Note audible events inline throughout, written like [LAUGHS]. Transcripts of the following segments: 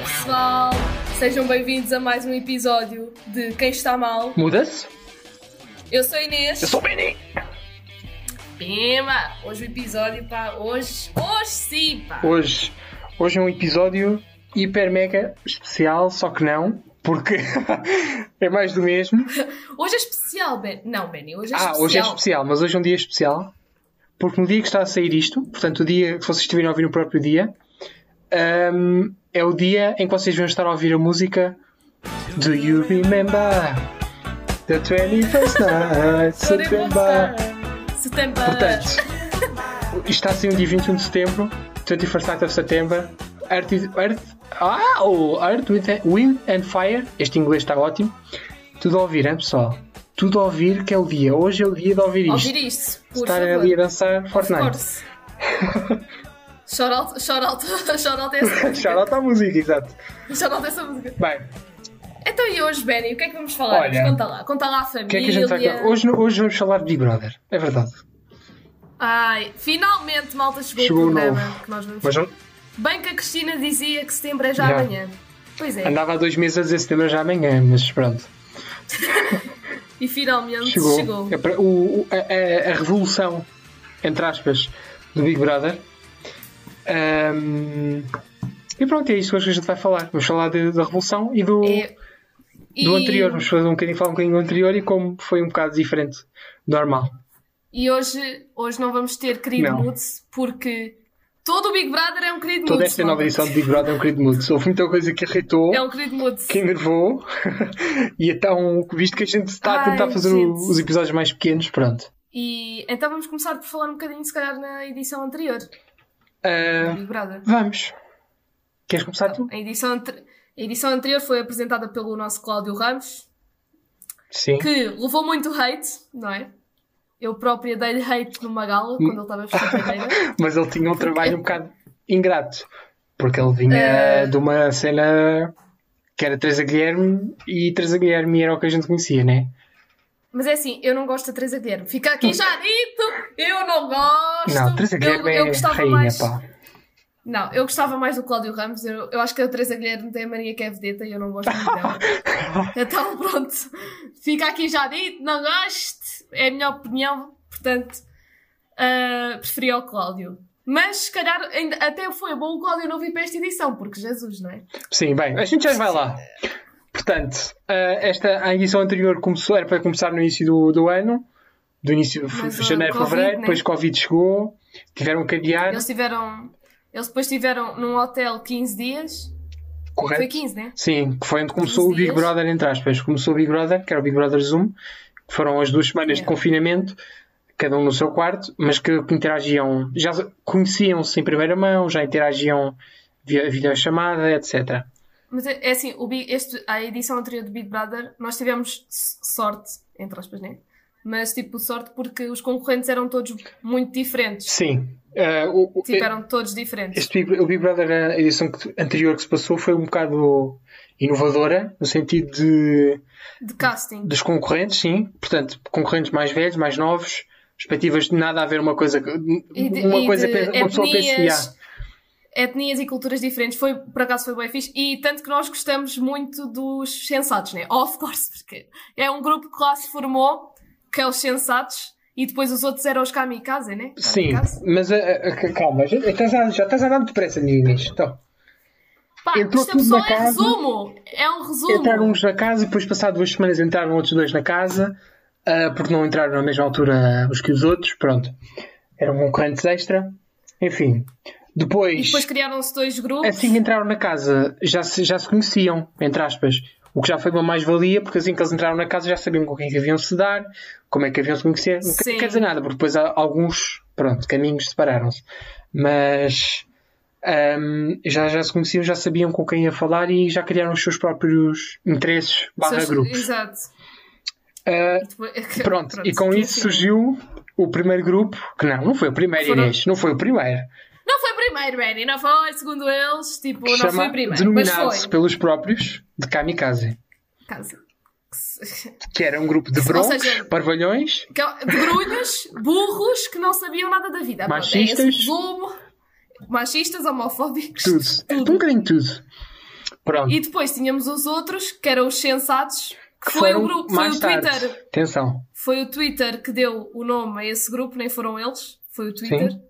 pessoal! Sejam bem-vindos a mais um episódio de Quem Está Mal. Muda-se? Eu sou a Inês. Eu sou o Benny. Pima! Hoje o episódio, pá, hoje, hoje sim, pá! Hoje, hoje é um episódio hiper mega especial, só que não, porque [LAUGHS] é mais do mesmo. Hoje é especial, Ben. Não, Benny, hoje é ah, especial. hoje é especial, mas hoje é um dia especial, porque no dia que está a sair isto, portanto, o dia que vocês estiverem a ouvir no próprio dia, hum, é o dia em que vocês vão estar a ouvir a música Do You Remember the 21st Night [LAUGHS] September? Setembro. Portanto, [LAUGHS] isto está a ser um dia 21 de setembro, 21st Night of September. Earth, Earth, ah, o Earth, Wind- Wind and Fire. Este inglês está ótimo. Tudo a ouvir, hein, pessoal? Tudo a ouvir, que é o dia. Hoje é o dia de ouvir isto. Ouvir isto, Estar favor. ali a dançar Fortnite. course. [LAUGHS] Shout out, shout out, [LAUGHS] shout out essa música. À música, exato. Shout out essa música. Bem, Então e hoje, Benny, o que é que vamos falar? Olha, conta lá, conta lá a família. que é que a gente vai? Hoje, hoje vamos falar de Big Brother. É verdade. Ai, finalmente, malta, chegou, Chegou o programa novo. que nós vamos Mas não- Bem que a Cristina dizia que setembro é já Já. amanhã. Pois é, andava há dois meses a dizer setembro já amanhã, mas pronto. [LAUGHS] e finalmente Chegou. chegou. É o- a, a- a revolução, entre aspas, do Big Brother. Ahm, e pronto, é isso hoje que a gente vai falar. Vamos falar de- da revolução e do, É, do e, anterior. Vamos fazer um bocadinho, falar um bocadinho do anterior e como foi um bocado diferente do normal. e hoje, hoje não vamos ter querido. Moods porque todo o Big Brother é um querido Toda Moods. esta nova edição de Big Brother é um querido mood. Houve muita coisa que irritou, É um querido Moods. que enervou. [LAUGHS] e então, visto que a gente está a tentar Ai, fazer gente. os episódios mais pequenos, pronto. E então vamos começar por falar um bocadinho, se calhar, na edição anterior do Ah, Big Brother. vamos. Queres começar tu? A edição, a edição anterior foi apresentada pelo nosso Cláudio Ramos, Sim. que levou muito hate, não é? Eu própria dei-lhe hate numa gala quando ele estava a vestir cadeira. [LAUGHS] Mas ele tinha um trabalho um bocado ingrato. Porque ele vinha Eh. de uma cena que era Teresa Guilherme e Teresa Guilherme era o que a gente conhecia, né? Mas é assim, eu não gosto da Teresa Guilherme. Fica aqui já dito, eu não gosto. Não, Teresa eu, Guilherme eu é gostava rainha, mais... pá. Não, eu gostava mais do Cláudio Ramos. Eu, eu acho que a Teresa Guilherme tem a mania que é vedeta e eu não gosto muito dela. [LAUGHS] então pronto, fica aqui já dito, não gosto. É a minha opinião, portanto, ah, preferi ao Cláudio. Mas se calhar ainda, até foi bom o Cláudio não vir para esta edição, porque Jesus, não é? Sim, bem, a gente já vai lá. Portanto, eh, esta, a edição anterior começou, era para começar no início do, do ano, do início de uh, janeiro, Covid, fevereiro, né? depois Covid chegou, tiveram que adiar, Eles tiveram. Eles depois estiveram num hotel 15 dias. correto? Foi 15, né? Sim, que foi onde começou o 15 Big dias. Brother, entre aspas. Começou o Big Brother, que era o Big Brother Zoom, que foram as duas semanas de confinamento, cada um no seu quarto, mas que, que interagiam, já conheciam-se em primeira mão, já interagiam via videochamada, etc. Mas é, é assim, o este, a edição anterior do Big Brother, nós tivemos sorte, entre aspas, né? Mas tipo, sorte porque os concorrentes eram todos muito diferentes. Sim. eh, o, Tipo, eram todos diferentes. este o Big Brother, a edição anterior que se passou, foi um bocado inovadora, no sentido de De casting. dos concorrentes, sim. Portanto, concorrentes mais velhos, mais novos, perspectivas de nada a ver uma coisa. de, uma coisa de uma pessoa pensa, etnias, "Ah, etnias e culturas diferentes. Foi, por acaso foi bem fixe. E tanto que nós gostamos muito dos sensatos, né? Of course, porque é um grupo que lá se formou, que é os sensatos, e depois os outros eram os kamikaze, né? Sim, Kamikaze. mas ah, calma, já estás a, já estás a dar depressa, Inês. Então, Pá, Entrou isto tudo na é casa. resumo. É um resumo. entraram uns na casa e depois, passado duas semanas, entraram outros dois na casa, ah, porque não entraram na mesma altura os que os outros. Pronto, eram concorrentes extra. Enfim, E depois, depois criaram-se dois grupos. assim que entraram na casa, já se, já se conheciam, entre aspas. O que já foi uma mais-valia, porque assim que eles entraram na casa já sabiam com quem que haviam se dar, como é que haviam se conhecer. Não quer- Sim. quer dizer nada, porque depois há alguns, pronto, caminhos separaram-se. Mas ahm, já, já se conheciam, já sabiam com quem ia falar e já criaram os seus próprios interesses barra Seus- grupos. Exato. Ah, Depois- [LAUGHS] pronto, e com isso sim. surgiu o primeiro grupo, que não, não foi o primeiro, Foram- Inês, não foi o primeiro. Não foi primeiro, Benny, não foi, segundo eles, tipo, que não foi primeiro, foi. pelos próprios de Kamikaze. Casa. Que era um grupo de broncos, seja- parvalhões, é- grunhos, burros que não sabiam nada da vida. É Machistas. resumo. Machistas, homofóbicos. tudo. Um bocadinho tudo. Pronto. E depois tínhamos os outros, que eram os sensatos, que foi o grupo, foi o tarde. Twitter. Atenção. Foi o Twitter que deu o nome a esse grupo, nem foram eles, foi o Twitter. Sim.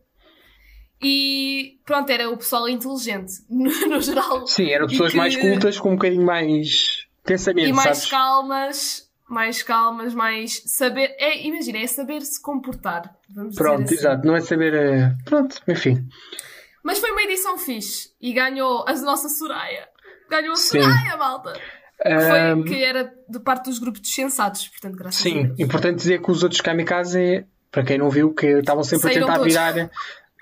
E pronto, era o pessoal inteligente, [LAUGHS] no, no geral. Sim, eram pessoas que- mais cultas com um bocadinho mais pensamento, E mais sabes? calmas, mais calmas, mais saber. É, imagina, é saber se comportar. Vamos Pronto, assim. exato. Não é saber. eh, Pronto, enfim. Mas foi uma edição fixe e ganhou a nossa Soraya. Ganhou a Sim. Soraya, malta. Que, foi, que era de parte dos grupos dos sensatos, portanto, graças a Sim, Deus. importante dizer que os outros kamikaze, para quem não viu, que estavam sempre Saíram a tentar todos. virar.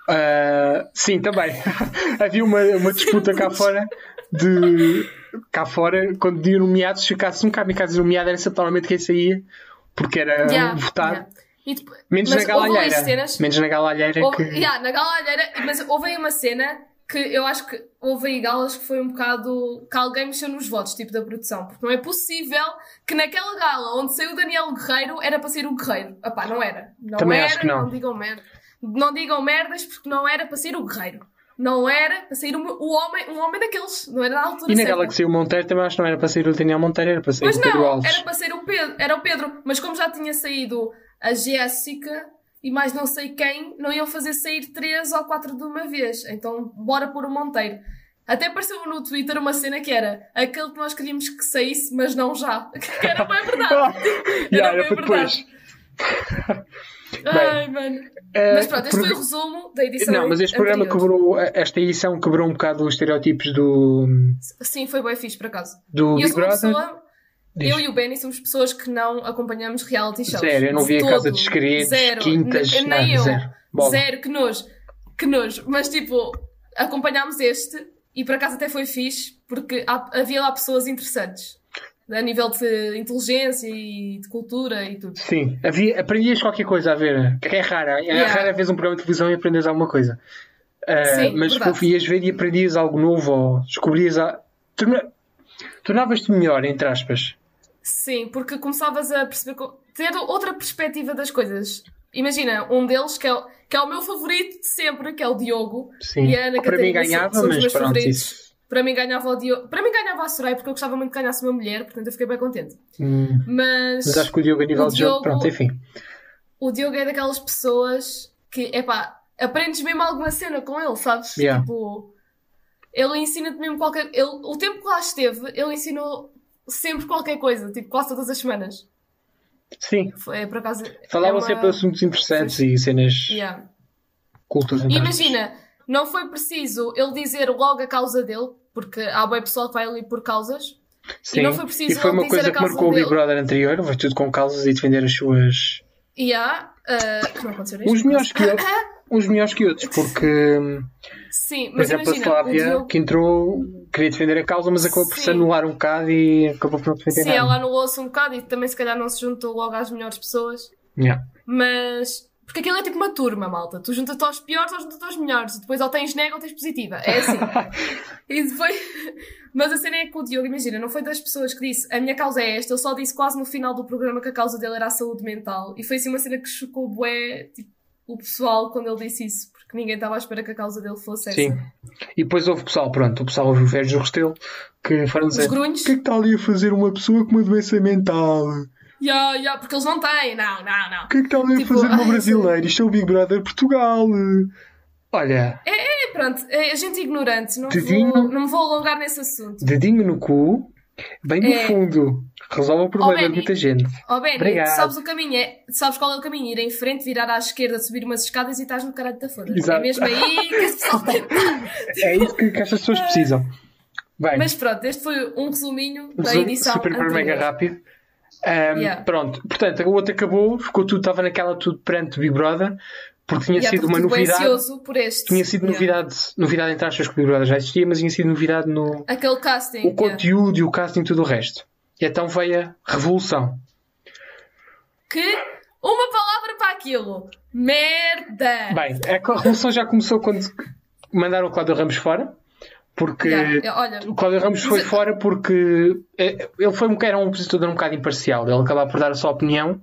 Ah, sim, também. [LAUGHS] Havia uma, uma disputa cá fora de. Cá fora, quando iam nomeados, se ficasse um kamikaze nomeado, era normalmente quem saía, porque era Yeah, votado. yeah. Depois- Menos na galalheira. cenas- Menos na galalheira Houve, que. yeah, na gala alheira, mas houve aí uma cena que eu acho que houve aí galas que foi um bocado que alguém mexeu nos votos, tipo da produção, porque não é possível que naquela gala onde saiu o Daniel Guerreiro era para ser o Guerreiro. Epá, não era. Não Também era, acho que não. digam merda. Não digam merdas porque não era para ser o Guerreiro. Não era para ser o, o homem, um homem daqueles. Não era na altura E na certa. que saiu o Monteiro também acho que não era para sair o Daniel Monteiro, era para sair Pois o Pedro não, Alves. era para ser o Pedro, era o Pedro, mas como já tinha saído a Jéssica e mais não sei quem, não iam fazer sair três ou quatro de uma vez. Então, bora pôr o Monteiro. Até apareceu no Twitter uma cena que era aquele que nós queríamos que saísse, mas não já. [LAUGHS] Que era bem verdade. [LAUGHS] Yeah, bem era [LAUGHS] Ai, mano. Eh, Mas pronto, este por- foi o resumo da edição. Não, mas este programa anterior. quebrou, esta edição quebrou um bocado os estereótipos do, Sim, foi bem fixe, por acaso. do E eu Big Brother. pessoa. Eu e o Benny somos pessoas que não acompanhamos reality shows. Zero, eu não vi a Casa dos Segredos, Zero. Quintas, N- nem eu. zero. Zero, que nojo. Que nojo. Mas tipo, acompanhámos este e por acaso até foi fixe porque há- havia lá pessoas interessantes. A nível de inteligência e de cultura e tudo. Sim, havia, aprendias qualquer coisa a ver, que é rara. É Yeah. rara vez um programa de televisão e aprendes alguma coisa. Ah, Sim, mas verdade. ias ver e aprendias algo novo ou descobrias. A... Torna... Tornavas-te melhor, entre aspas. Sim, porque começavas a perceber. ter outra perspectiva das coisas. Imagina, um deles que é, o- que é o meu favorito de sempre, que é o Diogo. Sim, E a Ana que para mim ganhava, mas meus pronto, favoritos. isso. Para mim ganhava o Diogo. Para mim ganhava a Soraya porque eu gostava muito que ganhasse uma mulher, portanto eu fiquei bem contente. Hum, Mas, mas acho que o Diogo a nível de jogo, pronto, enfim. o Diogo é daquelas pessoas que, epá, aprendes mesmo alguma cena com ele, sabes? Yeah. Tipo, ele ensina-te mesmo qualquer. Ele, o tempo que lá esteve, ele ensinou sempre qualquer coisa, tipo, quase todas as semanas. Sim, Foi, por acaso. falavam é uma- sempre de assuntos interessantes e cenas Yeah. cultas. E imagina, não foi preciso ele dizer logo a causa dele, porque há bem pessoal que vai ali por causas. Sim, não foi preciso e foi ele uma dizer coisa a que marcou o Big. Brother anterior, foi tudo com causas e defender as suas. E há. que não aconteceu isto. Uns melhores que outros. Uns melhores que outros, porque, Sim, por exemplo, a imagina, o Slávia, Diogo. que entrou, queria defender a causa, mas acabou por se Sim. anular um bocado e acabou por não defender Sim, nada. ela anulou-se um bocado e também se calhar não se juntou logo às melhores pessoas. Yeah. Mas. Porque aquilo é tipo uma turma, malta. Tu juntas-te aos piores ou juntas-te aos melhores. E depois ou tens nega ou tens positiva. É assim. [LAUGHS] e depois. Mas a cena é que o Diogo, imagina, não foi das pessoas que disse a minha causa é esta. Ele só disse quase no final do programa que a causa dele era a saúde mental. E foi assim uma cena que chocou bué, tipo, o pessoal quando ele disse isso. Porque ninguém estava à espera que a causa dele fosse essa. Sim. E depois houve pessoal, pronto, o pessoal ouviu o Vérgio Restelo que foram dizer: Os O grunhos. que é que está ali a fazer uma pessoa com uma doença mental? Ya, ya, porque eles não têm. Não, não, não. O que é que está ali Tipo, a fazer uma [LAUGHS] ai, brasileira? Isto é o Big Brother Portugal. Olha, E pronto, é gente ignorante. Não, Dedinho. vou, não me vou alongar nesse assunto. dedinho no cu, bem no É. fundo. Resolve o problema de Benny. muita gente. Ó Benny, Obrigado. sabes o caminho, é, sabes qual é o caminho? Ir em frente, virar à esquerda, subir umas escadas e estás no caralho da foda. Exato. É mesmo aí que de estar. [LAUGHS] É isso que, que estas pessoas precisam. Bem, Mas pronto, este foi um resuminho da edição super anterior. mega rápido. Yeah. Pronto, portanto, o outro acabou, ficou tudo, estava naquela tudo perante o Big Brother, porque tinha Yeah, sido uma estou bem novidade. por este. Tinha sido Yeah. novidade, novidade entre aspas que o Big Brother já existia, mas tinha sido novidade no Aquele casting. o conteúdo e o casting e tudo o resto. E então veio a revolução. Que uma palavra para aquilo. Merda! Bem, é a revolução já começou quando mandaram o Cláudio Ramos fora, porque Yeah, olha, o Cláudio Ramos foi fora porque eh, ele foi um, era um opositor um bocado imparcial. Ele acabava por dar a sua opinião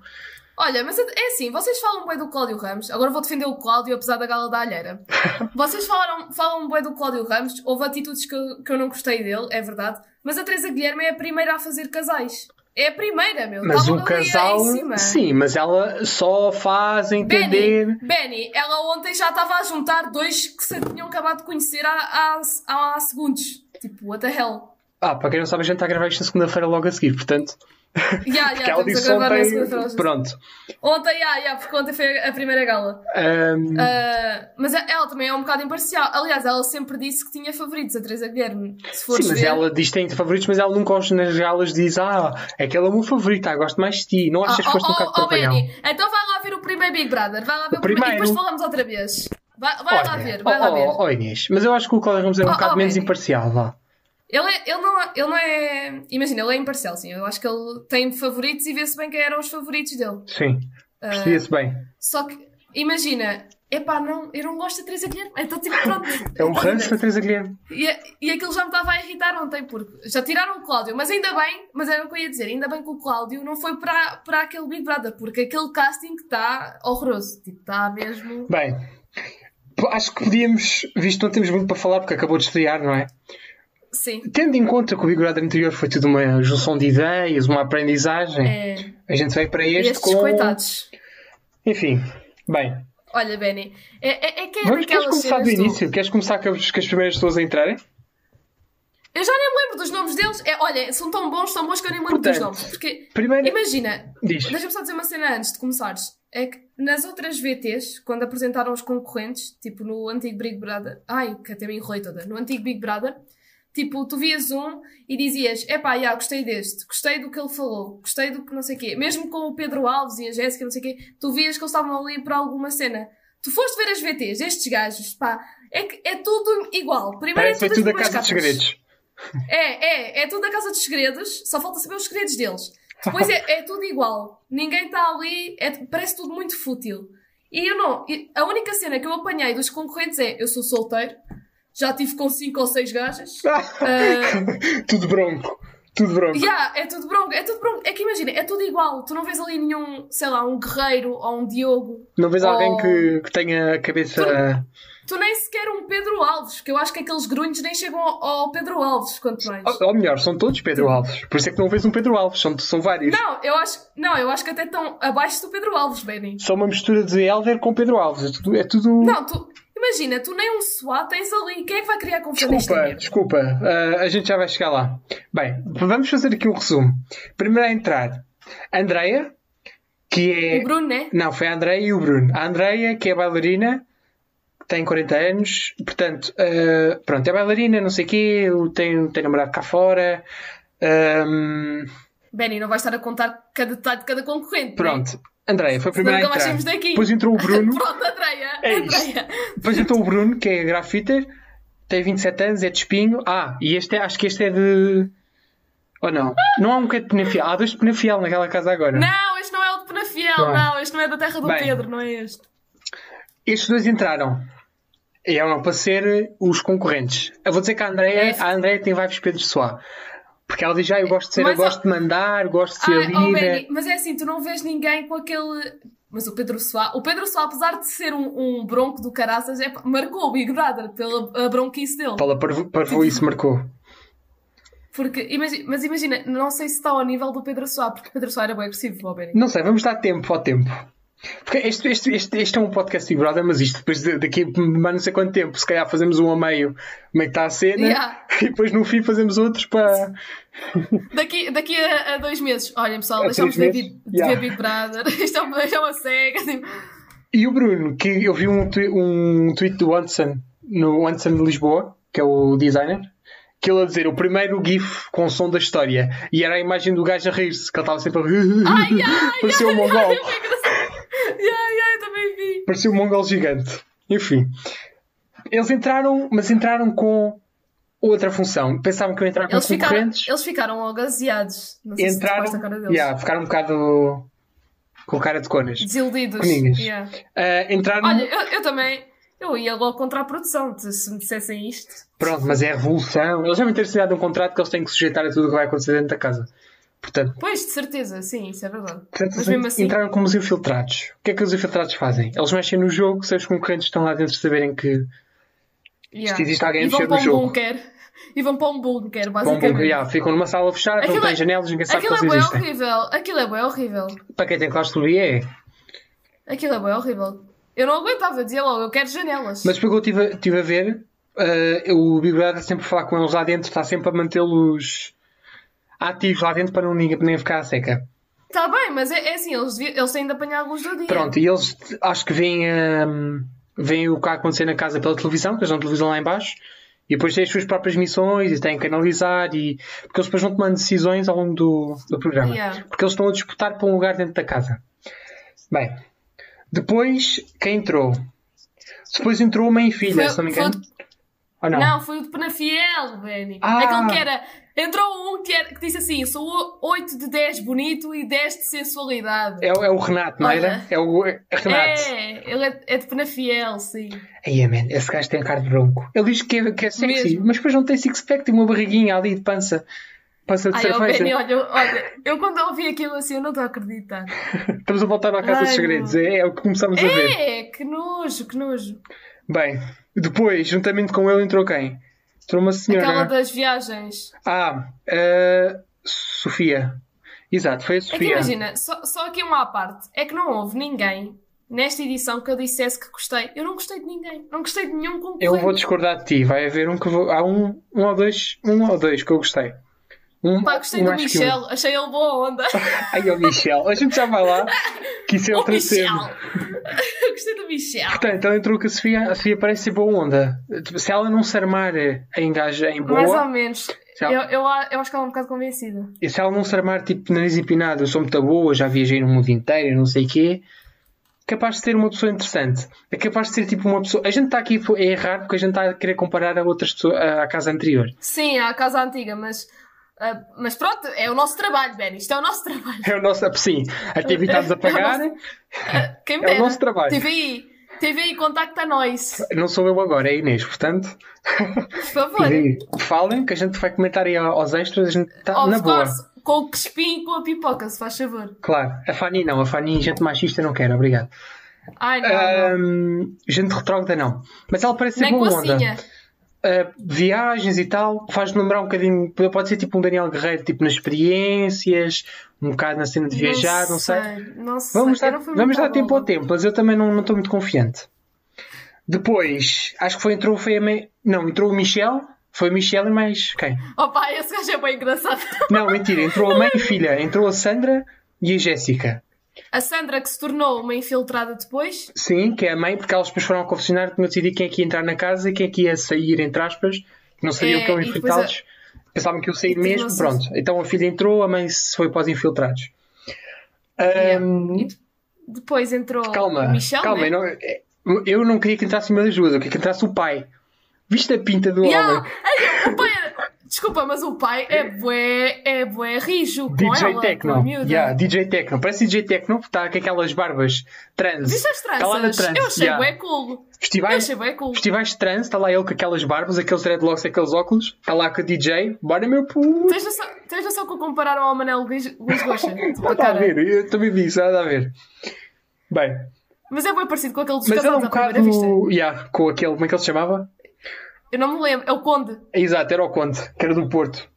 Olha, mas é assim, vocês falam bem do Cláudio Ramos. Agora vou defender o Cláudio, apesar da gala da alheira. [LAUGHS] Vocês falaram, falam bem do Cláudio Ramos. Houve atitudes que que eu não gostei dele, é verdade. Mas a Teresa Guilherme é a primeira a fazer casais. É a primeira, meu. Mas Tá o casal. em cima. Sim, mas ela só faz entender. Benny, Benny, ela ontem já estava a juntar dois que se tinham acabado de conhecer há, há, há segundos. Tipo, what the hell? Ah, para quem não sabe, a gente está a gravar isto na segunda-feira logo a seguir, portanto. [LAUGHS] Yeah, yeah, a gravar na ontem. Pronto. Ontem, yeah, yeah, porque ontem foi a primeira gala. Ahm, Ah, mas a- ela também é um bocado imparcial. Aliás, ela sempre disse que tinha favoritos, a Teresa Guilherme. Se fores sim, mas ver... ela diz que tem favoritos, mas ela nunca nas galas diz: Ah, aquele é o meu favorito, ah, gosto mais de ti. Não achas que foste um bocado oh, trapalhão? Benny, então vai lá ver o primeiro Big Brother. Vai lá ver o, O primeiro. E primeiro? depois falamos outra vez. Vai, vai lá ver, vai oh, lá ver. oh, oh, Inês, mas eu acho que o Cláudio Ramos é um Oh, bocado oh, menos Benny. imparcial, vá. Ele, é, ele, não, ele não é. Imagina, ele é imparcial, sim. Eu acho que ele tem favoritos e vê-se bem quem eram os favoritos dele. Sim, Ah, percebia-se bem. Só que, imagina, epá, não, eu não gosto da Teresa Guilherme. Então, tipo, pronto. [LAUGHS] É um ranço da Teresa Guilherme. E, e aquilo já me estava a irritar ontem, porque já tiraram o Cláudio, mas ainda bem, mas era o que eu ia dizer, ainda bem que o Cláudio não foi para, para aquele Big Brother, porque aquele casting está horroroso, tipo, está mesmo. Bem, acho que podíamos, visto que não temos muito para falar porque acabou de estrear, não é? Sim. Tendo em conta que o Big Brother anterior foi tudo uma junção de ideias, uma aprendizagem, É, a gente veio para este estes com. coitados. Enfim, bem, Olha, Benny, é, é, é que é vamos, queres começar do cenas do- início? Queres começar com as, com as primeiras pessoas a entrarem? Eu já nem me lembro dos nomes deles. É, olha, são tão bons, tão bons que eu nem me lembro dos Portanto, nomes. Porque, Primeiro, imagina, deixa-me só dizer uma cena antes de começares. É que nas outras VTs, quando apresentaram os concorrentes, tipo no antigo Big Brother, ai, que até me enrolei toda, no antigo Big Brother, tipo, tu vias um e dizias, epá, já, gostei deste, gostei do que ele falou, gostei do que não sei o quê. Mesmo com o Pedro Alves e a Jéssica, não sei o quê, tu vias que eles estavam ali para alguma cena. Tu foste ver as VTs, estes gajos, pá, é que é tudo igual. Primeiro Parece é que tudo tudo a mesmas Casa dos capas. Segredos. É, é, é tudo a Casa dos Segredos, só falta saber os segredos deles. Depois é, é tudo igual. Ninguém está ali, é- parece tudo muito fútil. E eu não, a única cena que eu apanhei dos concorrentes é: eu sou solteiro, já tive com cinco ou seis gajas. [LAUGHS] Ah, tudo bronco. Tudo bronco. yeah, é tudo bronco, é tudo bronco. É que imagina, é tudo igual. Tu não vês ali nenhum, sei lá, um guerreiro ou um Diogo. Não vês alguém Oh. que, que tenha a cabeça. Tu nem sequer um Pedro Alves, que eu acho que aqueles grunhos nem chegam ao, ao Pedro Alves, quanto mais. Ou, ou melhor, são todos Pedro Alves. Por isso é que não vês um Pedro Alves, são, são vários. Não, eu acho, não, eu acho que até estão abaixo do Pedro Alves, Benny. São uma mistura de Elder com Pedro Alves. É tudo. É tudo... Não, tu, imagina, tu nem um SWAT tens ali. Quem é que vai criar confiança Desculpa, desculpa. Ah, a gente já vai chegar lá. Bem, vamos fazer aqui um resumo. Primeiro a entrar, Andreia, que é. O Bruno, né? Não, foi a Andreia e o Bruno. A Andreia, que é bailarina, tem 40 anos, portanto, ah, pronto, é bailarina, não sei o quê, tem, tem namorado cá fora. ahm, Benny, não vais estar a contar cada detalhe de cada concorrente. né? Andreia foi a primeira Nunca mais saímos daqui. Depois entrou o [LAUGHS] Bruno. Pronto, Andreia. É isto. Andreia. Depois entrou o Bruno, que é grafiter, tem 27 anos, é de espinho. Ah, e este é, acho que este é de. Ou não? Não há um que é de Penafiel. Há dois de Penafiel naquela casa agora. Não, este não é o de Penafiel, Não é. não. Este não é da terra do Bem. Pedro, não é este. Estes dois entraram. E eram para ser os concorrentes. Eu vou dizer que a Andrea, Este. a Andrea tem vibes Pedro Soá. Porque ela diz, ah, eu gosto de ser, Mas, eu gosto de mandar, gosto de ser Ai, oh, líder. Benny, mas é assim, tu não vês ninguém com aquele. Mas o Pedro Soá, o Pedro Soá, apesar de ser um, um bronco do caraças, é, marcou o Big Brother pela bronquice dele. Parvo- Parvoíce marcou. Porque, imagi- mas imagina, não sei se está ao nível do Pedro Soá, porque o Pedro Soá era bem agressivo, Benny. Não sei, vamos dar tempo ao tempo. Porque este, este, este, este é um podcast Big Brother, mas isto depois de- daqui a não sei quanto tempo, se calhar fazemos um a meio, como é que está a cena, Yeah. [LAUGHS] e depois no fim fazemos outros para. [LAUGHS] Daqui, daqui a, a dois meses, olhem pessoal, deixamos de de Yeah. ver Big Brother, [LAUGHS] isto é uma, é uma cega. tipo. E o Bruno, que eu vi um, um tweet do Anson, no Anson de Lisboa, que é o designer, que ele a dizer o primeiro GIF com o som da história, e era a imagem do gajo a rir-se, que ele estava sempre a. Ai, Parecia um mongol. ai, que engraçado. Ai, ai, também vi. Parecia um mongol gigante. Enfim. Eles entraram, mas entraram com outra função. Pensavam que iam entrar com Eles ficaram, concorrentes. eles ficaram logo aziados. Não sei se entraram. a cara deles. Yeah, ficaram um bocado com cara de conas. Desiludidos. Yeah. Ah, entraram. Olha, eu, eu também. Eu ia logo contra a produção, se me dissessem isto. Pronto, mas é a revolução. Eles devem ter assinado um contrato que eles têm que sujeitar a tudo o que vai acontecer dentro da casa. Portanto, Pois, de certeza, sim, isso é verdade. portanto Mas mesmo assim, entraram como os infiltrados. O que é que os infiltrados fazem? Eles mexem no jogo se os concorrentes estão lá dentro saberem que yeah. existe alguém a mexer no um jogo. bunker. E vão para um bunker, basicamente. bom, yeah, ficam numa sala fechada, não Aquilo têm é- janelas, ninguém sabe que Aquilo é eles bem existem. horrível. Aquilo é bem horrível. Para quem tem claustrofobia é. Aquilo é bem horrível. Eu não aguentava, dizia logo, eu quero janelas. Mas pelo que eu estive, estive a ver, eh, o Big Brother sempre a falar com eles lá dentro, está sempre a mantê-los ativos lá dentro para não ninguém nem ficar a seca. Está bem, mas é, é assim, eles, eles têm de apanhar a luz do dia. Pronto, e eles acho que veem, hum, veem o que está a acontecer na casa pela televisão, que eles não televisão lá em baixo, e depois têm as suas próprias missões e têm que analisar, e... porque eles depois vão tomando decisões ao longo do, do programa. Yeah. Porque eles estão a disputar por um lugar dentro da casa. Bem, depois, quem entrou? Depois entrou uma e filha, Foi- se não me engano. Ou não? Não, foi o de Penafiel, Benny. Ah. Aquele que era. Entrou um que, era, que disse assim: sou 8 de 10 bonito e 10 de sensualidade. É, o- é o Renato, não era? É o é Renato. É, ele é, é de Penafiel, sim. Aí, man, esse gajo tem cara de bronco. Ele diz que é, que é sexy, Mesmo. mas depois não tem six-pack, tem uma barriguinha ali de pança. Pança de Ai, oh. Benny, olha, olha, eu quando ouvi aquilo assim, eu não estou a acreditar. [LAUGHS] Estamos a voltar à Casa dos Ai, Segredos. É, é o que começamos a ver. É, que nojo, que nojo. Bem, depois, juntamente com ele, entrou quem? Entrou uma senhora. Aquela das viagens. Ah, a Sofia. Exato, foi a É que Sofia. imagina, só, só aqui uma à parte. É que não houve ninguém nesta edição que eu dissesse que gostei. Eu não gostei de ninguém. Não gostei de nenhum concorrente. eu vou discordar de ti. Vai haver um que vou. Há um, um ou dois. Um ou dois que eu gostei. Um, Pá, gostei um do. Michel. Achei ele boa onda. [LAUGHS] Ai, o Michel. A gente já vai lá. Que isso é O outra Michel. cena. Eu [LAUGHS] gostei do Michel. Portanto, ela entrou com a Sofia. A Sofia parece ser boa onda. Se ela não se armar em gaja em boa. Mais ou menos. Já. Eu, eu, eu acho que ela é um bocado convencida. E se ela não se armar tipo nariz empinado, eu sou muito boa, já viajei no mundo inteiro, não sei o quê, capaz de ser uma pessoa interessante. É capaz de ser tipo uma pessoa. A gente está aqui a errar porque a gente está a querer comparar a outras pessoas à casa anterior. Sim, à casa antiga, mas. Ah, mas pronto, é o nosso trabalho, Ben. Isto é o nosso trabalho. É o nosso. Sim, atividades a pagar, Ah, Quem me É o nosso trabalho. TVI, TVI, contacta nós. não sou eu agora, é a Inês, portanto. Por favor. Falem que a gente vai comentar aí aos extras, a gente está na boa. course, com o crespim e com a pipoca, se faz favor. Claro, a Fanny não, a Fanny, gente machista, não quero, obrigado. Ai, não. Ahm, gente retrógrada, não. Mas ela parece ser Nem boa a onda. Uh, viagens e tal, faz-me lembrar um bocadinho, pode ser tipo um Daniel Guerreiro, tipo nas experiências, um bocado na cena de viajar, não, sei. Não sei. Vamos dar, não vamos muito dar à tempo bola. ao tempo, mas eu também não não estou muito confiante. Depois, acho que foi, entrou, foi a me... Não, entrou o Michel, foi o Michel e mais quem? Opa, esse gajo é bem engraçado. Não, mentira, entrou a mãe e [LAUGHS] filha, entrou a Sandra e a Jéssica. A Sandra, que se tornou uma infiltrada depois. Sim, que é a mãe, porque elas depois foram ao confessionário, tinham decidido quem é que ia entrar na casa e quem é que ia sair, entre aspas, que não sabiam É, que eram infiltrados. Pensavam que iam sair mesmo, pronto. Então a filha entrou, a mãe se foi para os infiltrados. Ahm, E depois entrou calma, o Michel. calma, né? eu não, é, eu não queria que entrasse uma das duas, eu queria que entrasse o pai. Viste a pinta do Yeah. homem? O pai era- Desculpa, mas o pai é bué, é bué rijo com DJ ela, Tecno. com. Yeah, DJ Tecno. Parece DJ Tecno, está com aquelas barbas trans. As Está lá na tranças? trans. Eu achei yeah. bué cool. Eu Festivais, achei bué cool. festivais trans, está lá ele com aquelas barbas, aqueles dreadlocks, aqueles óculos. Está lá com a DJ. Bora, meu puto. Tens noção, tens noção que o compararam ao Manel Luís, Luís Goxa? [LAUGHS] Tipo, a cara. ver, eu também vi isso, nada a ver. Bem, Mas é bem parecido com aquele dos mas ele é um à bocado. primeira vista. Yeah, com aquele, como é que ele se chamava? Eu não me lembro, é o Conde. Exato, era o Conde, que era do Porto.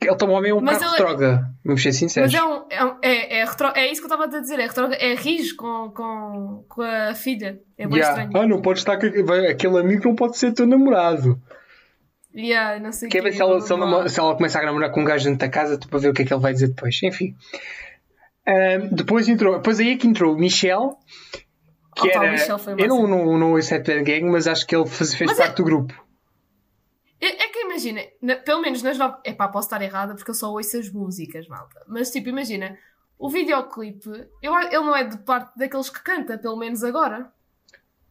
Ele também é um Mas bocado ele- retrógrada, vamos ser sinceros. Mas é, um, é, um- é, é, retro- é isso que eu estava a dizer, é, retro- é rijo com, com, com a filha. É bem Yeah. estranho. Ah, não pode estar aquele amigo não pode ser teu namorado. Yeah, não sei Quer ver se ela, se, ela, se ela começa a namorar com um gajo dentro da casa tu para ver o que é que ele vai dizer depois. Enfim. Depois entrou, depois aí é que entrou o Michel, que Oh, era. Michel foi eu não, não, não ouço Gang, mas acho que ele fez, fez Mas é- parte do grupo. É, é que imagina, na- pelo menos nas novas. Epá, posso estar errada porque eu só ouço as músicas, malta. Mas tipo, imagina, o videoclipe, eu, ele não é de parte daqueles que canta, pelo menos agora.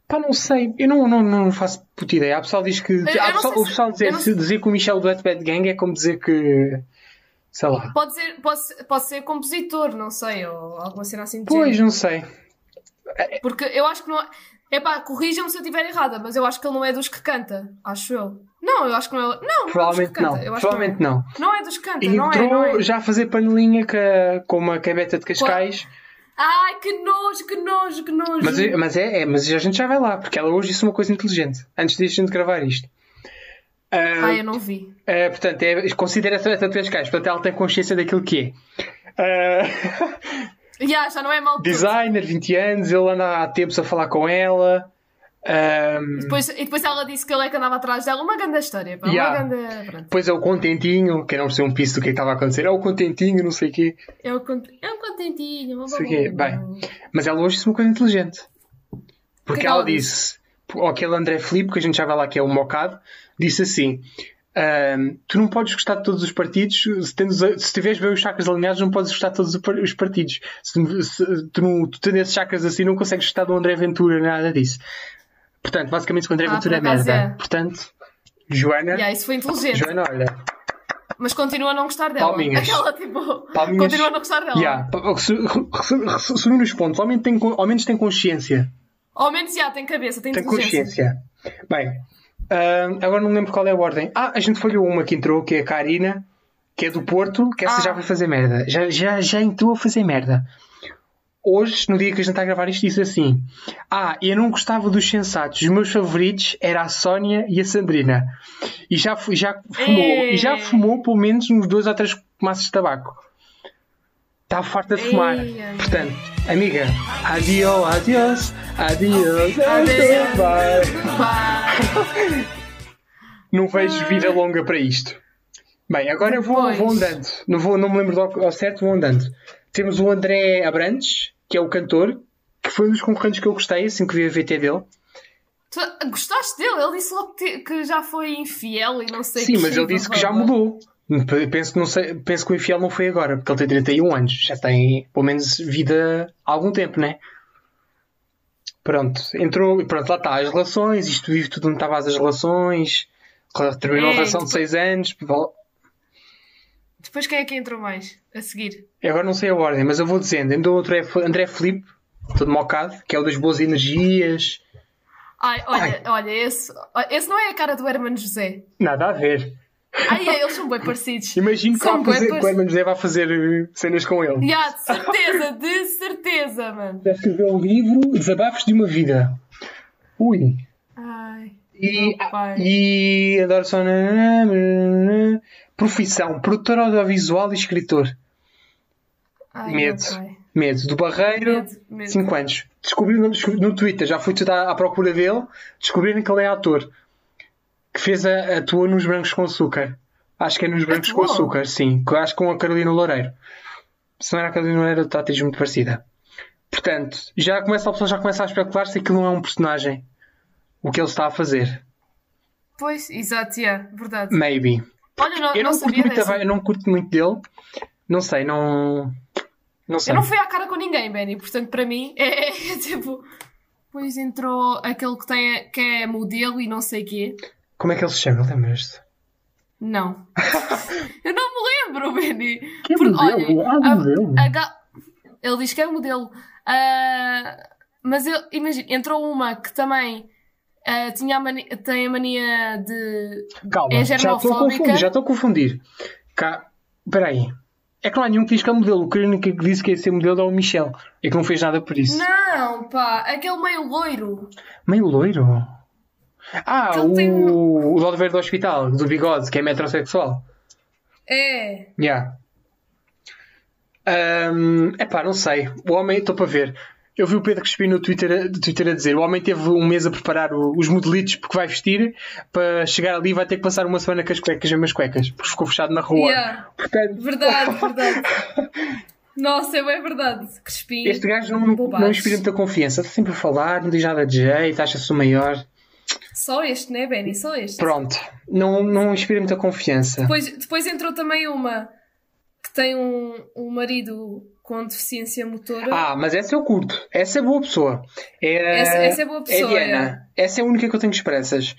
Pá, não sei, eu não, não, não faço puta ideia. Há pessoal diz que. eu há não pessoal, sei o se- pessoal dizer, se dizer que o Michel do Headband Gang é como dizer que. Sei lá. Pode ser, pode, pode ser compositor, não sei, ou alguma cena assim de Pois, género. não sei. Porque eu acho que não. Epá, corrijam-me se eu estiver errada, mas eu acho que ele não é dos que canta. Acho eu. Não, eu acho que não é. Não, não é Provavelmente não. Provavelmente que não. não. é. É dos que canta, não é, entrou não é. já a fazer panelinha com a, com uma cabeta de Cascais. Ai, que nojo, que nojo, que nojo. Mas, mas, é, é, mas a gente já vai lá, porque ela hoje disse uma coisa inteligente, antes de a gente gravar isto. Ah, Ai, eu não vi. ah, portanto, é, considera-se atleta de Cascais, portanto, ela tem consciência daquilo que é. Ah, [LAUGHS] Já, já não é mal designer, 20 anos, ele anda há tempos a falar com ela. Ah, Depois, e depois ela disse que ele é que andava atrás dela. Uma grande história, pá. Yeah. Uma grande. Pronto. depois é o contentinho, que não percebo um piso do que é que estava a acontecer, é o contentinho, não sei o quê. É um, cont... é um contentinho. Uma Sei o quê. Bem, mas ela hoje disse uma coisa inteligente. Porque que ela disse, ou aquele André Filipe, que a gente já vai lá, que é o mocado, disse assim: ahm, Tu não podes gostar de todos os partidos, se, tens, se tiveres bem os chakras alinhados, não podes gostar de todos os par- os partidos. Se, se- tu, não, tu tens esses chakras assim, não consegues gostar do André Ventura, nada disso. Portanto, basicamente, o André Ah, Ventura é merda. é. Portanto, Joana, Yeah, isso foi inteligente. Joana, olha, Mas continua a não gostar dela. Palminhas. Aquela tipo. Palminhas. Continua a não gostar dela. yeah, pa- resu- resu- resu- subindo os pontos, ao menos tem, ao menos tem consciência. Ao menos já tem cabeça, tem, Tem consciência. Bem, ah, agora não lembro qual é a ordem. Ah, a gente falhou uma que entrou, que é a Karina, que é do Porto, que essa Ah. já vai fazer merda. Já, já, já entrou a fazer merda. Hoje, no dia que a gente está a gravar isto, disse assim: Ah, eu não gostava dos sensatos. Os meus favoritos eram a Sónia e a Sandrina. E já, já fumou. E já fumou pelo menos uns dois ou três maços de tabaco. Está farta de fumar. Ei, amiga. Portanto, amiga, adio, adiós, adiós, bye. Pá. Não vejo vida longa para isto. Bem, agora eu vou, vou andando. Não, vou, não me lembro ao, ao certo, vou andando. Temos o André Abrantes, que é o cantor, que foi um dos concorrentes que eu gostei, assim que vi a VT dele. Tu gostaste dele? Ele disse logo que, já foi infiel e não sei Sim, que mas ele disse que já mudou. Penso que, não sei, penso que o infiel não foi agora, porque ele tem 31 anos. Já tem, pelo menos, vida há algum tempo, né? Pronto, entrou, pronto, lá está, as relações, isto vive tudo onde estava as relações, terminou a É, relação de tipo- 6 anos, Depois quem é que entrou mais a seguir? agora não sei a ordem, mas eu vou dizendo, entrou outro é André Felipe, todo mocado, que é o das boas energias, Ai, olha, olha, esse, esse não é a cara do Hermano José. nada a ver. Ai, eles são bem parecidos. Imagino que, o. Herman José vai fazer eh, cenas com ele. De certeza, de certeza, mano. Vai escrever um livro, Desabafos de uma Vida. Ui. Ai, E, e adoro só. Profissão: produtor audiovisual e escritor. ai Medo. Medo. Do Barreiro, Medo, medo. 5 anos. Descobri no, no Twitter, já fui tudo à, à procura dele, descobriram que ele é ator. Que fez a, atua nos Brancos com Açúcar. Acho que é nos Brancos com? Açúcar, sim. Acho que com a Carolina Loureiro. Se não era a Carolina Loureiro, está atriz muito parecida. Portanto, já começa, a pessoa já começa a especular se aquilo não é um personagem. O que ele está a fazer. Pois, exato, yeah, verdade. Maybe. Olha, não, Eu não, não, curto muito, dessa. a- eu não curto muito dele. Não sei, não. Não sei. Eu não fui à cara com ninguém, Benny, portanto, para mim, é, é tipo... Depois entrou aquele que, tem, que é modelo e não sei quê. Como é que ele se chama? Lembras-te? Não. [LAUGHS] Eu não me lembro, Benny. Que é Porque, modelo? olha, Ah, a- modelo. a ga- Ele diz que é modelo. Ah, mas eu, imagina, entrou uma que também ah, tinha a mania, tem a mania de. Calma, É já estou a confundir. Já estou a confundir. Cá, peraí. É que não há nenhum que diz que é modelo. O único que disse que ia ser modelo é o Michel. É que não fez nada por isso. Não, pá, aquele meio loiro. Meio loiro. Ah, o, ele tem o do Oliveira do Hospital, do bigode, que é metrosexual. É. Yeah. Um, epá, não sei. O homem, estou para ver. Eu vi o Pedro Crespim no Twitter, Twitter a dizer: o homem teve um mês a preparar o- os modelitos porque vai vestir para chegar ali e vai ter que passar uma semana com as cuecas, as cuecas, porque ficou fechado na rua. Yeah. Portanto, Verdade, verdade. [LAUGHS] Nossa, é verdade. Crespim. este gajo não, não inspira muita confiança. Está sempre a falar, não diz nada de jeito, acha-se o maior. Só este, né, Benny? Só este. Pronto, não, não inspira muita confiança. Depois, depois entrou também uma que tem um, um marido com deficiência motora. Ah, mas essa eu curto. Essa é boa pessoa. É, Essa- essa é boa pessoa, É Diana. Essa é a única que eu tenho esperanças.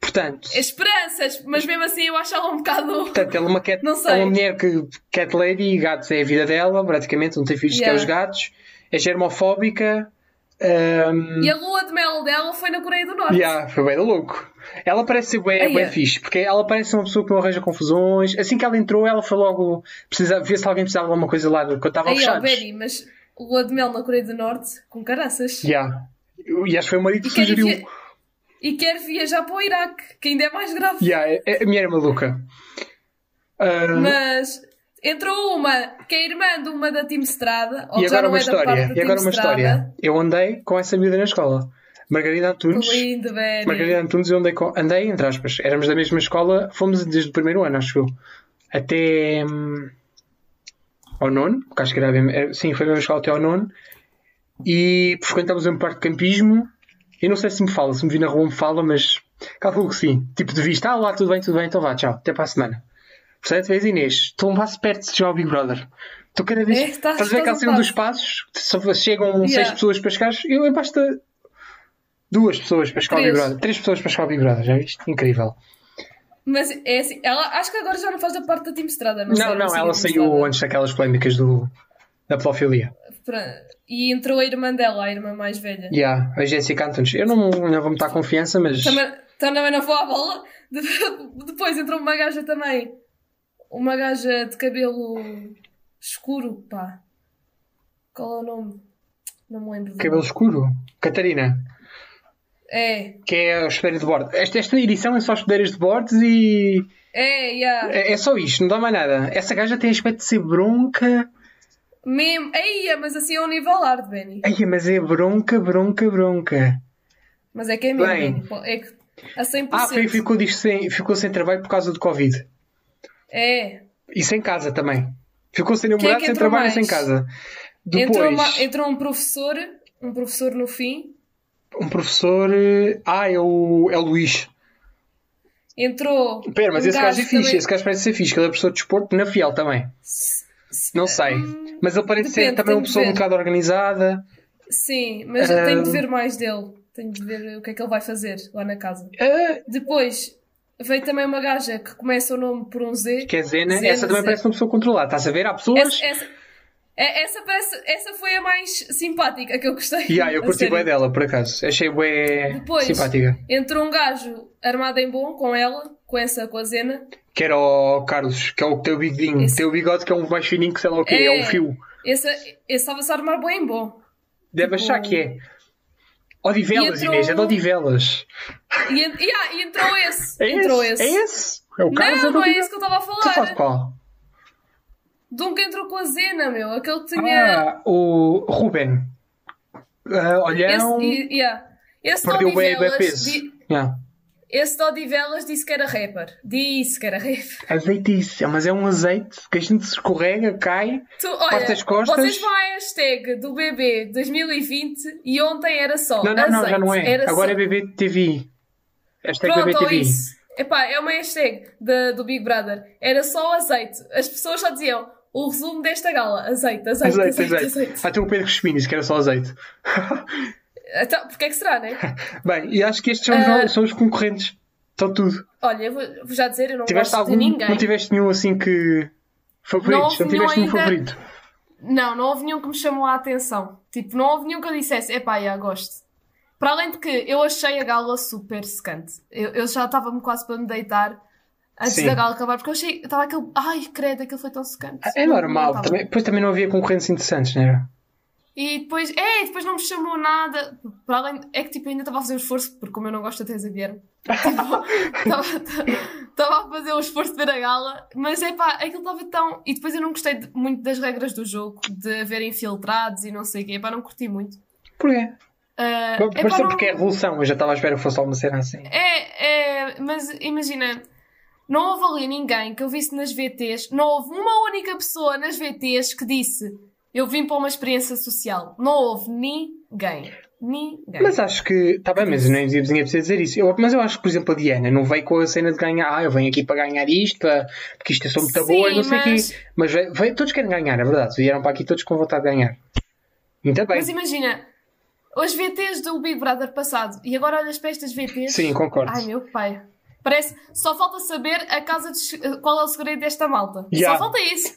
Portanto, Esperanças, mas mesmo assim eu acho ela um bocado. portanto ela é uma, cat, Não sei. é uma mulher que cat lady e gatos é a vida dela, praticamente, não tem filhos que é Yeah. os gatos. É germofóbica. Um, E a lua de mel dela foi na Coreia do Norte. yeah, foi bem da louco. Ela parece ser bem, bem é. fixe, porque ela parece uma pessoa que não arranja confusões. Assim que ela entrou, ela foi logo ver se alguém precisava de alguma coisa lá, quando fechados. Benny, mas lua de mel na Coreia do Norte, com caraças. Yeah. E acho que foi o marido que E sugeriu. via... e quer viajar para o Iraque, que ainda é mais grave. Yeah, é- a minha era maluca. Ah, Mas entrou uma que é irmã de uma da Team Strada. ou e agora uma é história. E agora uma Strada. história. Eu andei com essa miúda na escola. Margarida Antunes. Que lindo, Benny. Margarida Antunes, eu andei com. Andei, entre aspas. Éramos da mesma escola, fomos desde o primeiro ano, acho eu. Até. hum, ao nono, porque acho que era mesma- é, Sim, foi a mesma escola até ao nono. E frequentámos um parque de campismo. Eu não sei se me fala, se me vi na rua me fala, mas calculo que sim. Tipo de vista, ah lá, tudo bem, tudo bem, então vá, tchau, até para a semana. Portanto, vês Inês, estou um passo perto de ao Big Brother. Estou cada vez. É, estás- estás a ver estás aquela a cena passo. dos passos? Só chegam seis Yeah. pessoas para chegar. Eu, basta duas pessoas para chegar ao Big. Brother. Três pessoas para chegar ao Big Brother, já viste? Incrível. Mas é assim, ela acho que agora já não faz da parte da Team Strada. Não, Não, não, sigo ela saiu Strada. antes daquelas polémicas do, da pedofilia. E entrou a irmã dela, a irmã mais velha. Yeah, a Jessica Antunes. Eu não, não vou me dar confiança, mas. Também, também não vou à bola. De- [LAUGHS] Depois entrou uma gaja também. Uma gaja de cabelo escuro, pá. Qual é o nome? Não me lembro. Cabelo escuro. Catarina. É, Que é a hospedeira de bordo. Esta, esta edição é só hospedeiras de bordos e. é, yeah. É, é só isto, não dá mais nada. Essa gaja tem aspecto de ser bronca. Mesmo. Eia, mas assim é um nível hard, Benny. Ai, mas é bronca, bronca, bronca. Mas é que é mesmo, Bem. Benny. É que a 100%. Ah, foi, ficou, disto sem, ficou sem trabalho por causa do Covid. É. E sem casa também. Ficou sem Quem é namorado, sem trabalho mais? sem casa. Depois, Entrou, uma- entrou um professor, um professor no fim. um professor. Ah, é o, é o Luís. Entrou. Pera, mas um esse gajo é fixe. também- Esse gajo parece ser fixe, ele é professor de desporto na Fiel também. Não sei. Hum, Mas ele parece ser depende, também uma pessoa um bocado organizada. Sim, mas Ah. tenho de ver mais dele. Tenho de ver o que é que ele vai fazer lá na casa. Ah, Depois veio também uma gaja que começa o nome por um Z. que é Zena. Zena, essa também Zena. parece uma pessoa controlada. Estás a ver? Há pessoas. Essa, essa, é- essa, parece, essa foi a mais simpática que eu gostei. Yeah, eu curti bem dela, por acaso. Achei bem Depois simpática. entrou um gajo armado em bom com ela, com essa, com a Zena. Que era o Carlos, que é o o bigodinho. Esse- Tem o bigode que é um mais fininho que sei lá o quê. É, É. um fio. Esse esse estava-se a armar bem em bom. Deve Tipo- achar que é. Odivelas, entrou- Inês, é de Odivelas. E, yeah, e entrou esse. É entrou esse? esse. É esse? É o Carlos Não, não é esse que eu estava a Tu sabes falar. qual? De um que entrou com a Zena, meu. Aquele que tinha. Ah, o Ruben. Ah, olhão. esse, e- yeah. esse de Perdeu bem, bem peso. Yeah. Esse de Odivelas disse que era rapper. Disse que era rapper. Azeitice, mas é um azeite que a gente escorrega, cai. Tu, olha, Parte as costas. vocês vão à hashtag do BB 2020 e ontem era só Não, não, não, azeite. já não é. Agora só... é BBTV. Hashtag Pronto, ou BBTV. isso. Epá, é uma hashtag da- do Big Brother. Era só azeite. As pessoas só diziam o resumo desta gala. Azeite, azeite, Azeite, azeite, azeite. azeite. Até o Pedro disse que era só azeite. [LAUGHS] Então, porque é que será, né? [LAUGHS] Bem, e acho que estes são, os- Ah. são os concorrentes. Estão tudo. Olha, eu vou, vou já dizer, eu não Tiveste gosto algum? de ninguém. Não tiveste nenhum assim que. Favoritos? Não, nenhum tiveste nenhum ainda. favorito? Não, não houve nenhum que me chamou a atenção. Tipo, não houve nenhum que eu dissesse, epá, já gosto. Para além de que eu achei a gala super secante. Eu, eu já estava-me quase para me deitar antes Sim. da gala acabar, porque eu achei, estava aquele, ai, credo, aquilo foi tão secante. É Não- normal. não também, depois também não havia concorrentes interessantes, não era? E depois, é, e depois não me chamou nada. Para além, é que tipo, ainda estava a fazer o esforço, porque como eu não gosto da Teresa Guilherme, [LAUGHS] estava a fazer o esforço de ver a gala, mas é pá, aquilo estava tão. E depois eu não gostei de- muito das regras do jogo, de haver infiltrados e não sei o quê, pá, não curti muito. Porquê? Ah, Bom, epá, Pareceu não- porque é revolução. Eu já estava à espera que fosse alguma cena assim. É, é, mas imagina, não houve ali ninguém que eu visse nas VTs, não houve uma única pessoa nas VTs que disse eu vim para uma experiência social. Não houve ninguém. Ninguém. Mas acho que. Está bem, mas nem ia precisar dizer isso. Eu- mas eu acho que, por exemplo, a Diana não veio com a cena de ganhar. Ah, eu venho aqui para ganhar isto, para- porque isto é só muito Sim, boa e não sei o mas- quê. Mas veio, veio- todos querem ganhar, é verdade. Vieram para aqui todos com vontade de ganhar. Muito bem. Mas imagina, os VTs do Big Brother passado e agora olhas para estas VTs. Sim, concordo. Ai meu pai. Parece, só falta saber a casa dos- qual é o segredo desta malta. Yeah. Só falta isso.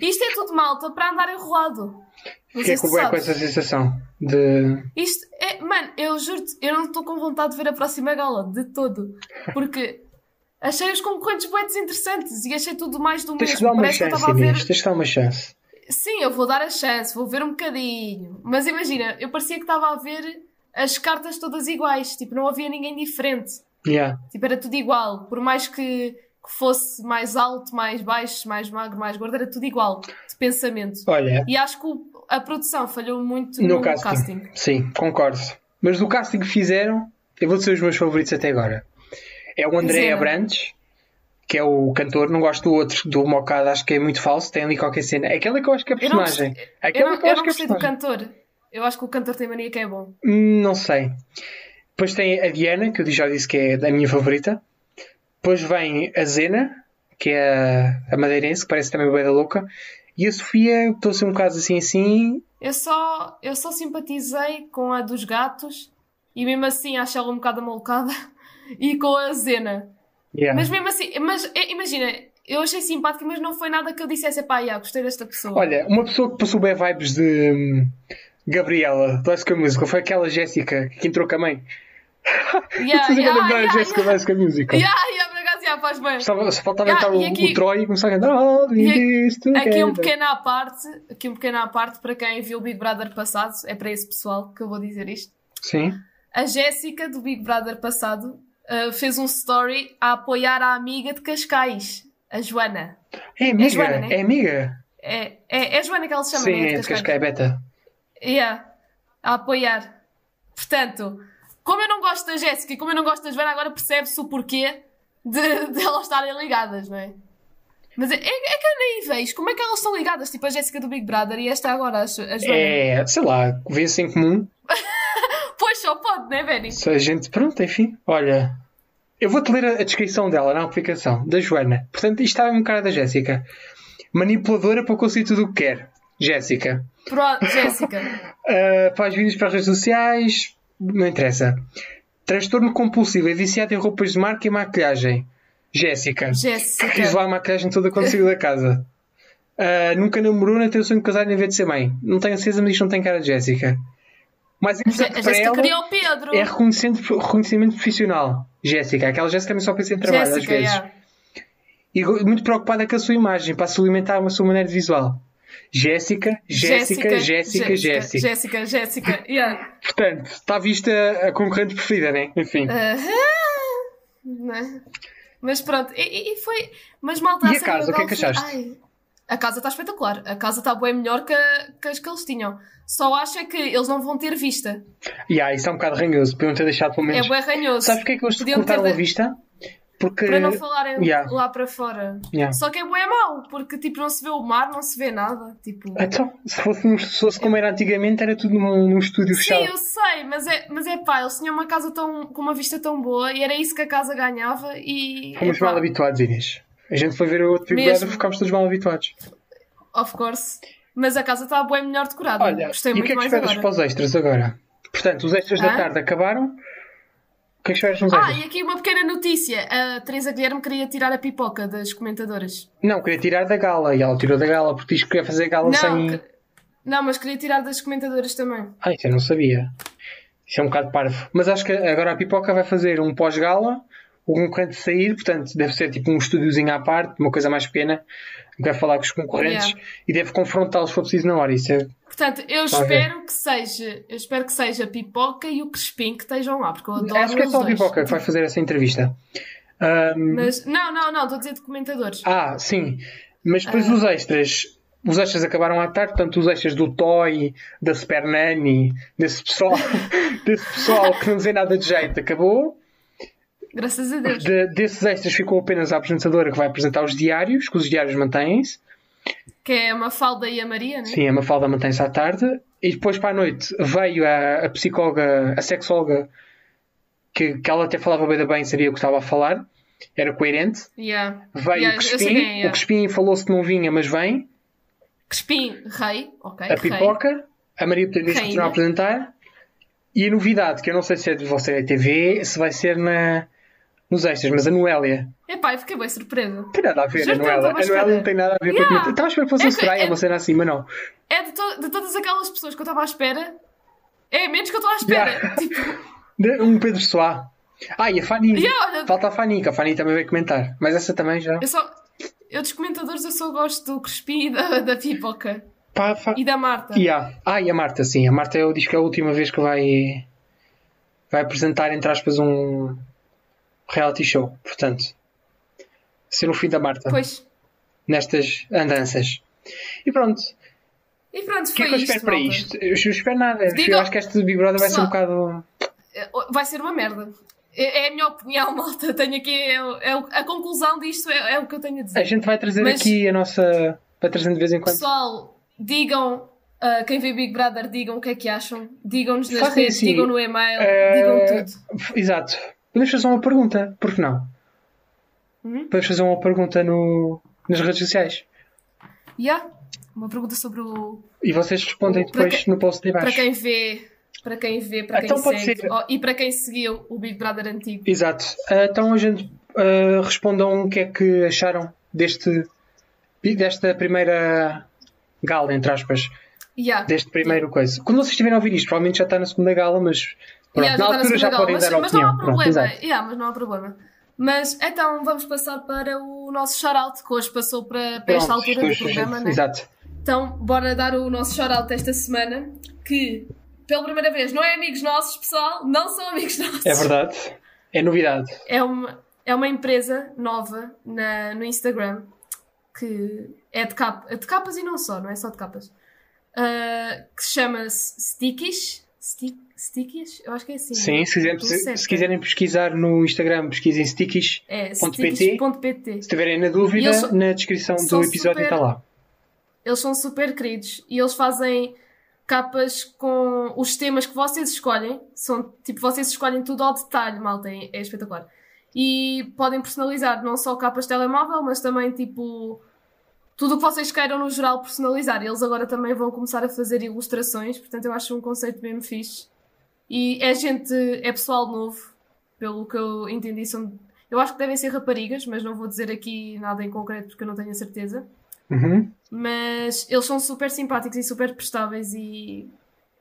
Isto é tudo malta para andar enrolado. Fiquei com, com essa sensação de. Isto é, mano, eu juro-te, eu não estou com vontade de ver a próxima gala, de todo. Porque [LAUGHS] achei os concorrentes bem desinteressantes e achei tudo mais do Tens mesmo. dar uma chance, ver. Tens que dar uma chance. Sim, eu vou dar a chance, vou ver um bocadinho. Mas imagina, eu parecia que estava a ver as cartas todas iguais. Tipo, não havia ninguém diferente. Yeah. Tipo, era tudo igual. Por mais que, que fosse mais alto, mais baixo, mais magro, mais gordo, era tudo igual. De pensamento. Olha, E acho que a produção falhou muito no no, casting. casting. Sim, concordo. Mas do casting que fizeram, eu vou dizer os meus favoritos até agora. É o André Zena. Abrantes, que é o cantor. Não gosto do outro, do Mocada, acho que é muito falso. Tem ali qualquer cena. Aquela que eu acho que é Eu não personagem. gostei- Eu não, que eu eu acho não é gostei do cantor. Eu acho que o cantor tem mania que é bom. Hum, Não sei. Depois tem a Diana, que eu já disse que é a minha favorita. Depois vem a Zena, que é a, madeirense, que parece também bem da louca. E a Sofia, estou a ser um bocado assim assim. Eu só, eu só simpatizei com a dos gatos e mesmo assim acho ela um bocado malucada [LAUGHS] e com a Zena. Yeah. Mas mesmo assim, mas é, imagina, eu achei simpática, mas não foi nada que eu dissesse, pá, yeah, gostei desta pessoa. Olha, uma pessoa que passou bem vibes de hum, Gabriela, do High School Musical, foi aquela Jéssica que entrou com a mãe. Yeah, Estás a yeah, lembrar yeah, a do High School Musical? yeah, yeah, por acaso, yeah, faz bem. Só, só faltava Yeah, entrar o, aqui- o Troy e começar a cantar All we this together. Aqui um pequeno à parte, aqui um pequeno à parte para quem viu o Big Brother passado, é para esse pessoal que eu vou dizer isto. Sim. A Jéssica do Big Brother passado uh, fez um story a apoiar a amiga de Cascais, a Joana. É amiga, Joana, né? é amiga. É, é, é Joana que ela se chama, Sim, né? é de Cascais Beta. Yeah. A apoiar. Portanto, como eu não gosto da Jéssica e como eu não gosto da Joana, agora percebe-se o porquê de, de elas estarem ligadas, não é? Mas é, é, é que eu nem vejo como é que elas estão ligadas, tipo a Jéssica do Big Brother e esta agora, a, Joana. É, sei lá, vê-se em comum. [LAUGHS] Pois só pode, não é, Benny? Se a gente, pronto, enfim. Olha, eu vou-te ler a, a descrição dela na aplicação, da Joana. Portanto, isto estava um cara da Jéssica. Manipuladora para conseguir tudo o que quer. Jéssica. Pronto, Jéssica. Uh, [LAUGHS] faz vídeos para as redes sociais. Não interessa. Transtorno compulsivo. É viciado em roupas de marca e maquilhagem. Jéssica. Jéssica. Quis lá a maquilhagem toda quando saiu da casa. Uh, nunca namorou, nem tem o sonho de casar nem ver de ser mãe. Não tenho certeza, mas isto não tem cara de Jéssica. Mas A importante para Jéssica ela queria o Pedro. é reconhecimento, reconhecimento profissional. Jéssica. Aquela Jéssica só pensa em trabalho às Jéssica, vezes. yeah. E muito preocupada com a sua imagem, para se alimentar uma sua maneira visual. Jéssica, Jéssica, Jéssica, Jéssica. Jéssica, Jéssica, yeah. Portanto, está vista a concorrente preferida, né? Enfim. Aham. Não é? Mas pronto, e, e- foi. Mas malta, E a casa, o que é que foi- achaste? Ai, a casa está espetacular. A casa está bem melhor que, a- que as que eles tinham. Só acho é que eles não vão ter vista. E ah, isso é um bocado ranhoso. Podiam ter deixado pelo É menos. bem ranhoso. Sabes porque é que eles Podiam ter cortaram a de- vista? Porque. Para não falarem Yeah. lá para fora. Yeah. Só que é bem mau, porque tipo não se vê o mar, não se vê nada. Tipo... Então, se fosse, se fosse como era antigamente, era tudo num, num estúdio Sim, fechado. eu sei, mas é, mas é pá, eles tinham uma casa tão, com uma vista tão boa e era isso que a casa ganhava e. Fomos epá, mal habituados, Inês. A gente foi ver o outro Big. Brother e ficámos todos mal habituados. Of course. Mas a casa está bem melhor decorada. Olha, Gostei e o que é que esperas agora. para os extras agora? Portanto, os extras da Hã? tarde acabaram. Que é que nos Ah, e aqui uma pequena notícia. A Teresa Guilherme queria tirar a pipoca das comentadoras. Não, queria tirar da gala. E ela tirou da gala porque diz que queria fazer gala Não, sem. que- não, mas queria tirar das comentadoras também. Ah, isso eu não sabia. Isso é um bocado parvo. Mas acho que agora a Pipoca vai fazer um pós-gala, o concorrente sair, portanto, deve ser tipo um estúdiozinho à parte, uma coisa mais pequena, que vai falar com os concorrentes Yeah. e deve confrontá-los se for preciso na hora. Isso é... Portanto, eu Tá espero que seja, eu espero que seja a pipoca e o Crespim que estejam lá, porque eu adoro Acho que é só a dois. Pipoca que vai fazer essa entrevista. Ahm, Mas, não, não, não, estou a dizer de comentadores. Ah, sim. Mas Ah. depois os extras. Os extras acabaram à tarde, portanto, os extras do Toy, da Super Nanny, desse pessoal, [LAUGHS] desse pessoal que não dizia nada de jeito, acabou. Graças a Deus. De- desses extras ficou apenas a apresentadora que vai apresentar os diários, que os diários mantêm-se. Que é a Mafalda e a Maria, né? Sim, a Mafalda mantém-se à tarde. E depois para a noite veio a, a psicóloga, a sexóloga, que, que ela até falava bem da bem, sabia o que estava a falar, era coerente. Yeah. Veio Yeah, o Crespim, quem é, yeah. o Crespim falou-se que não vinha, mas vem. Crespim, rei, ok, A rei. Pipoca, a Maria Pedro Rainha. continua a apresentar. E a novidade, que eu não sei se é de você da TV, se vai ser na, nos extras, mas a Noélia. Epá, eu fiquei bem surpresa. Não tem nada a ver, a Noélia. A Noélia não tem nada a ver Yeah. com o Estava a esperar que fosse É um que- Soraya, é- uma cena assim, mas não. É de, to- de todas aquelas pessoas que eu estava à espera, é menos que eu estou à espera. Yeah. [LAUGHS] Tipo, Um Pedro Soá. Ah, e a Fanny. Yeah, olha- Falta a Fanny, que a Fanny também veio comentar. Mas essa também já. eu só. Eu dos comentadores eu só gosto do Crespi e da, da Pipoca. Pá, pá. E da Marta. Yeah. Ah, e a Marta, sim. A Marta eu diz que é a última vez que vai, vai apresentar, entre aspas, um reality show. Portanto, ser o fim da Marta Pois. nestas andanças. E pronto, E pronto, o que é foi que eu isto. espero para malta. isto? Eu espero nada. Diga- Eu acho que este Big Brother vai ser um bocado. É, Vai ser uma merda. É, é a minha opinião, [LAUGHS] malta. Tenho aqui. É, é a conclusão disto é, é o que eu tenho a dizer. A gente vai trazer Mas- aqui a nossa. Vai trazendo de vez em quando. Pessoal, digam. ah, quem vê Big Brother, digam o que é que acham. Digam-nos nas Fazem redes, assim, digam no e-mail, Eh, digam tudo. Exato. Podemos fazer uma pergunta, por que não? Uhum. Podemos fazer uma pergunta no, nas redes sociais. Yeah. Uma pergunta sobre o. E vocês respondem Para depois quem- no post de Para baixo. quem vê, para quem vê, para Então quem pode segue ser. oh, e para quem seguiu o Big Brother antigo. Exato. Ah, Então a gente ah, respondam o que é que acharam deste desta primeira gala, entre aspas, Yeah. deste primeiro coisa. Quando vocês estiverem a ouvir isto, provavelmente já está na segunda gala, mas pronto, Yeah, na altura já podem gala, dar mas, mas não opinião. há Pronto, problema. exato. Yeah, mas não há problema. Mas então vamos passar para o nosso shout-out, que hoje passou para, para esta Pronto, altura do programa, né? Exato. Então, bora dar o nosso shout-out esta semana, que pela primeira vez não é amigos nossos, pessoal, não são amigos nossos. É verdade. É novidade. É uma, é uma empresa nova na, no Instagram que é de, capa, é de capas e não só, não é só de capas. Ah, que se chama Stickies. Stick, stickies? Eu acho que é assim. Sim, se, quiserem, se, se quiserem pesquisar no Instagram, pesquisem stickies. É, stickies.pt. Se tiverem na dúvida, são- na descrição do episódio super- está lá. Eles são super queridos e eles fazem capas com os temas que vocês escolhem. São tipo, vocês escolhem tudo ao detalhe, malta, é é espetacular. E podem personalizar não só capas de telemóvel, mas também tipo tudo o que vocês queiram no geral personalizar. Eles agora também vão começar a fazer ilustrações, portanto eu acho um conceito mesmo fixe. E é gente, é pessoal novo, pelo que eu entendi, são. Eu acho que devem ser raparigas, mas não vou dizer aqui nada em concreto porque eu não tenho a certeza. Uhum. Mas eles são super simpáticos e super prestáveis e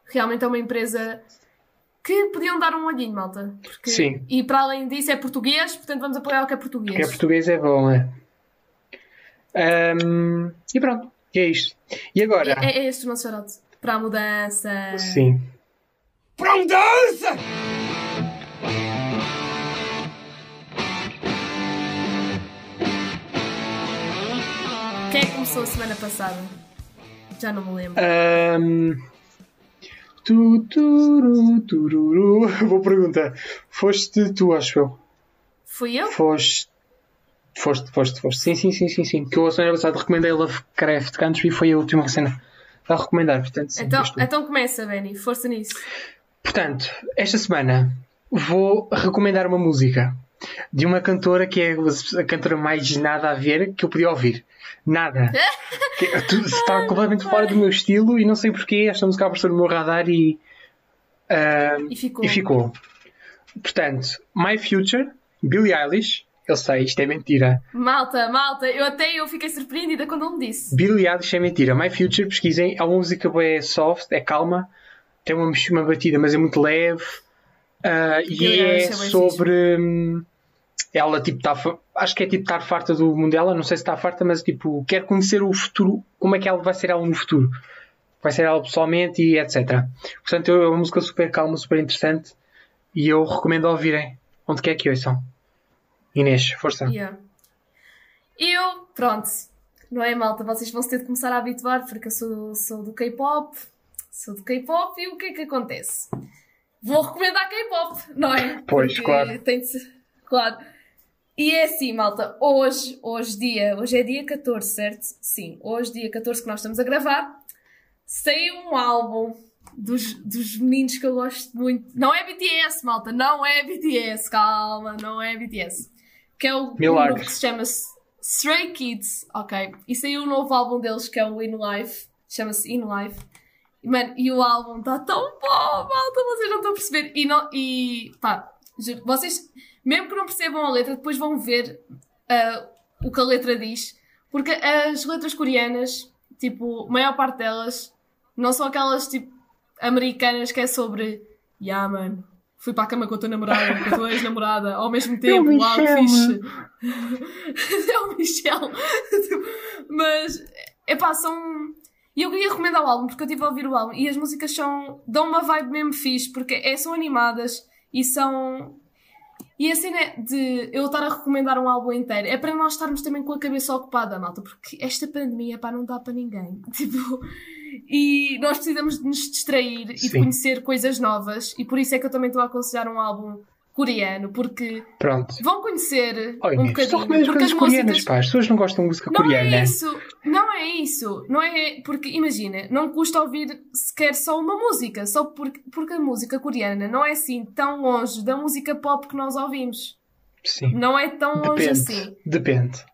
realmente é uma empresa que podiam dar um olhinho, malta. Porque- Sim. E para além disso é português, portanto vamos apoiar o que é português. Porque é português é bom, é? Ahm, e pronto, e é isto. E agora? É, é este o nosso shoutout. Para a mudança. Sim. Pra mudança! Quem é que começou a semana passada? Já não me lembro. Ahm, tu, turu, tururu. [LAUGHS] Foste tu, acho eu. Fui eu? Foste. Foste, foste, foste. Sim, sim, sim, sim, sim. Que eu a semana passada recomendei Lovecraft Country foi a última cena a recomendar, portanto, sim, Então, então começa, Benny. Força nisso. Portanto, esta semana vou recomendar uma música de uma cantora que é a cantora mais nada a ver que eu podia ouvir. Nada. [LAUGHS] Que- tu- Está completamente fora do meu estilo e não sei porquê. Esta música apareceu no meu radar e, ah, E ficou. e ficou. Portanto, My Future, Billie Eilish. Eu sei, isto é mentira. Malta, malta, eu até eu fiquei surpreendida quando ele me disse. Billie Eilish é mentira. My Future, pesquisem. É uma música bem soft, é calma, tem uma, uma batida, mas é muito leve. Ah, e é é sobre. hum, Ela, tipo, tá, fa- acho que é tipo estar farta do mundo dela. Não sei se está farta, mas tipo, quer conhecer o futuro. Como é que ela vai ser ela no futuro? Vai ser ela pessoalmente e etc. Portanto, é uma música super calma, super interessante. E eu recomendo ouvirem. Onde quer que ouçam. Inês, força. Yeah. Eu, pronto, não é malta, vocês vão se ter de começar a habituar porque eu sou, sou do K-pop, sou do K-pop e o que é que acontece? Vou recomendar K-pop, não é? Pois, Porque claro. Tem de ser, claro. E é assim, malta, hoje, hoje dia, hoje é dia 14, certo? Sim, hoje dia 14 que nós estamos a gravar, saiu um álbum dos, dos meninos que eu gosto muito. Não é BTS, malta, não é BTS, calma, não é BTS. Que é o Milagres. grupo que se chama Stray Kids, ok? E saiu um novo álbum deles que é o In Life, chama-se In Life. E, Mano, e o álbum está tão bom, malta, vocês não estão a perceber. E, não, e pá, Juro. Vocês, mesmo que não percebam a letra, depois vão ver ah, o que a letra diz. Porque as letras coreanas, tipo, a maior parte delas, não são aquelas tipo americanas que é sobre Yeah, mano, fui para a cama com a tua namorada, com a tua ex-namorada, ao mesmo tempo, É o uau, que Michel, fixe. [LAUGHS] é o Michel. Mas, epá, são. E eu queria recomendar o álbum, porque eu estive a ouvir o álbum e as músicas são. dão uma vibe mesmo fixe, porque é, são animadas e são. E a cena de eu estar a recomendar um álbum inteiro é para nós estarmos também com a cabeça ocupada, malta, porque esta pandemia, pá, não dá para ninguém. [LAUGHS] Tipo. E nós precisamos de nos distrair e de Sim. conhecer coisas novas, e por isso é que eu também estou a aconselhar um álbum coreano, porque Pronto. vão conhecer Olha, um só bocadinho. as coisas coreanas, músicas. pá. As pessoas não gostam de música Não coreana. é isso, não é isso, não é porque imagina, não custa ouvir sequer só uma música, só porque, porque a música coreana não é assim tão longe da música pop que nós ouvimos. Sim. Não é tão longe Depende. assim. Depende.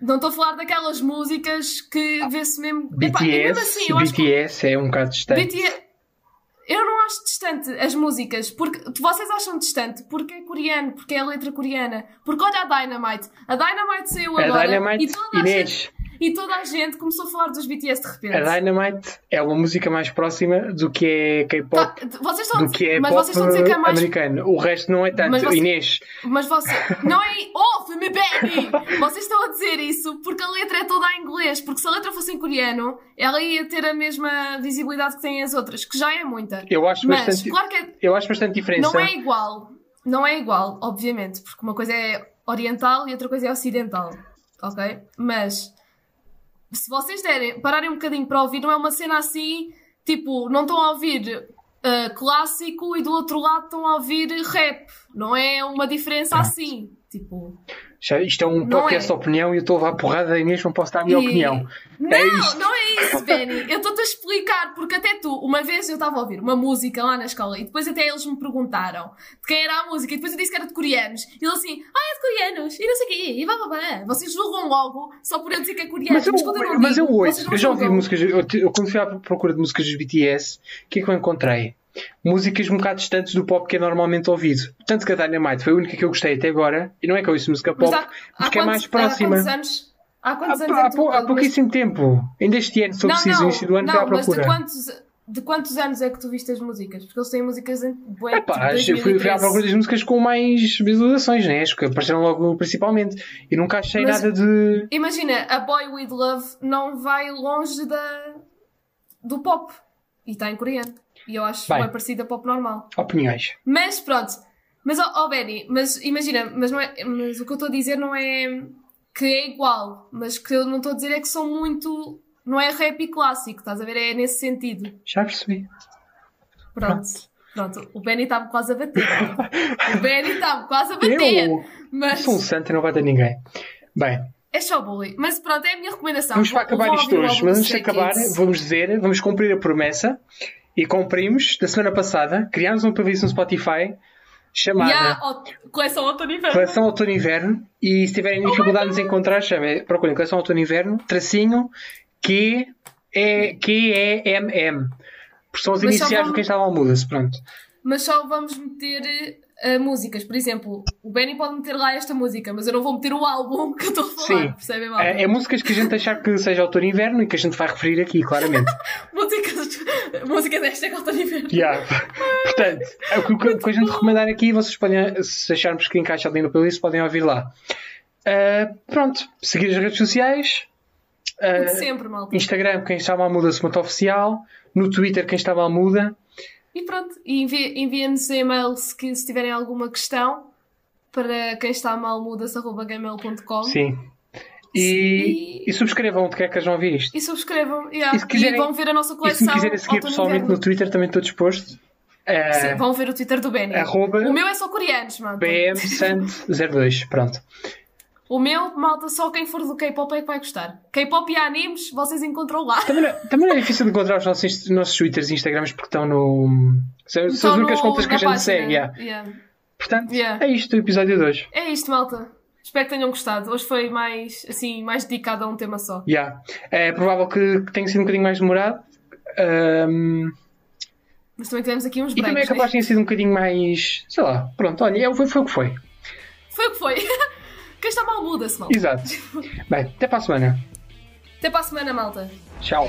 Não estou a falar daquelas músicas que vê-se mesmo. Epá, e BTS, mesmo assim, eu acho que BTS é um bocado distante. BTS. Eu não acho distante as músicas, porque vocês acham distante porque é coreano, porque é a letra coreana. Porque olha a Dynamite. A Dynamite saiu A agora Dynamite, e, toda a Inês, gente, e toda a gente começou a falar dos BTS de repente. a Dynamite é uma música mais próxima do que é Tá, K-pop, vocês estão do que é mas pop vocês estão a dizer que é mais. americano. O resto não é tanto. Mas você- Inês, Mas você. Não é. Ouve-me, Benny! Vocês estão a dizer isso porque a letra é toda em inglês. Porque se a letra fosse em coreano, ela ia ter a mesma visibilidade que têm as outras, que já é muita. eu acho Mas, bastante, claro que é, eu acho bastante diferença. Não é igual. Não é igual, obviamente, porque uma coisa é oriental e outra coisa é ocidental. Ok? Mas se vocês derem, pararem um bocadinho para ouvir, não é uma cena assim, tipo, não estão a ouvir ah, clássico e do outro lado estão a ouvir rap. Não é uma diferença assim. Tipo. Já- Isto é um podcast é. opinião e eu estou a levar porrada da Inês, não posso dar a minha E- opinião. Não, É não é isso, Benny. Eu estou-te a explicar, porque até tu, uma vez eu estava a ouvir uma música lá na escola e depois até eles me perguntaram de quem era a música e depois eu disse que era de coreanos. E eles assim, ah, é de coreanos, e não sei o quê, e blá blá blá. Vocês julgam logo só por eu dizer que é coreano. Mas eu, quando eu mas eu ouço, eu já ouvi músicas, eu, eu quando fui à procura de músicas dos BTS, o que é que eu encontrei? Músicas um bocado distantes do pop que é normalmente ouvido. Tanto que a Dynamite foi a única que eu gostei até agora, e não é que eu ouço música pop, há, há porque é quantos- mais próxima. Há quantos anos? Há Há, quantos anos há, é que tu pou- há pouquíssimo tempo. Ainda este ano, se eu preciso, início do ano, fui à não, mas de procura. quantos, de quantos anos é que tu viste as músicas? Porque eles têm músicas em bué, Epá, tipo, eu fui, fui à 2013. procura das músicas com mais visualizações, né? As que apareceram logo principalmente. E nunca achei Mas- nada de. Imagina, a Boy With Love não vai longe da, do pop. E está em coreano. E eu acho Bem. bem parecida pop normal. opiniões. Mas pronto. Mas, ó oh, Benny, mas imagina, mas, não é, mas o que eu estou a dizer não é que é igual. Mas que eu não estou a dizer é que são muito. Não é rap e clássico, estás a ver? É nesse sentido. Já percebi. Pronto. Pronto. O Benny está-me quase a bater. [LAUGHS] o Benny está-me quase a bater. Eu Mas sou um santo e não vai ter ninguém. Bem, é só bullying. Mas pronto, é a minha recomendação. Vamos para acabar isto hoje, mas antes de acabar, vamos dizer, vamos cumprir a promessa e cumprimos da semana passada. Criámos uma playlist no Spotify chamada ó, coleção outono e inverno. Coleção Outono e Inverno. E se tiverem dificuldade de nos encontrar, chame, procurem Coleção Outono e Inverno, tracinho Q é QEMM. Porque são os Mas iniciais vamos- do Quem Estava ao Muda-se, pronto. Mas só vamos meter eh, músicas. Por exemplo, o Benny pode meter lá esta música, mas eu não vou meter o álbum que eu estou a falar. Sim. Percebem, malta? É, é músicas que a gente achar que seja e inverno e que a gente vai referir aqui, claramente. [LAUGHS] Músicas, [LAUGHS] músicas desta que outono e inverno. Yeah. Portanto, é o que, o que- a gente recomendar aqui, vocês podem, se acharmos que encaixa ali no playlist, podem ouvir lá. Ah, pronto, seguir as redes sociais. De sempre, malta. Instagram, quem está mal muda, se monta oficial. No Twitter, quem está mal muda. E pronto. E envi- enviem-nos e-mail se, que- se tiverem alguma questão para quem está mal muda-gmail.com Sim. E, E- e subscrevam de que é que eles vão ouvir isto. e subscrevam. yeah. E se quiserem- vão ver a nossa E se coleção. quiserem seguir e pessoalmente inverno. no Twitter, também estou disposto. Ah, Sim, vão ver o Twitter do Benny. arroba O meu é só coreanos, mano. BMSant02. Pronto. O meu, malta, só quem for do K-pop é que vai gostar. K-pop e animes, vocês encontram lá. Também não, também não é difícil de encontrar os nossos, nossos Twitters e Instagrams porque estão no. São, são as únicas contas que a gente página. segue. yeah. Yeah. Portanto, Yeah. é isto o episódio de hoje. É isto, malta. Espero que tenham gostado. Hoje foi mais, assim, mais dedicado a um tema só. Yeah. É provável que, que tenha sido um bocadinho mais demorado. Ahm, Mas também tivemos aqui uns E também é breaks. capaz né? de ter sido um bocadinho mais. sei lá, pronto, olha, é- foi, foi o que foi. Foi o que foi. [LAUGHS] Quem está mal muda-se, mal. Exato. Bem, até para a semana. Até para a semana, malta. Tchau.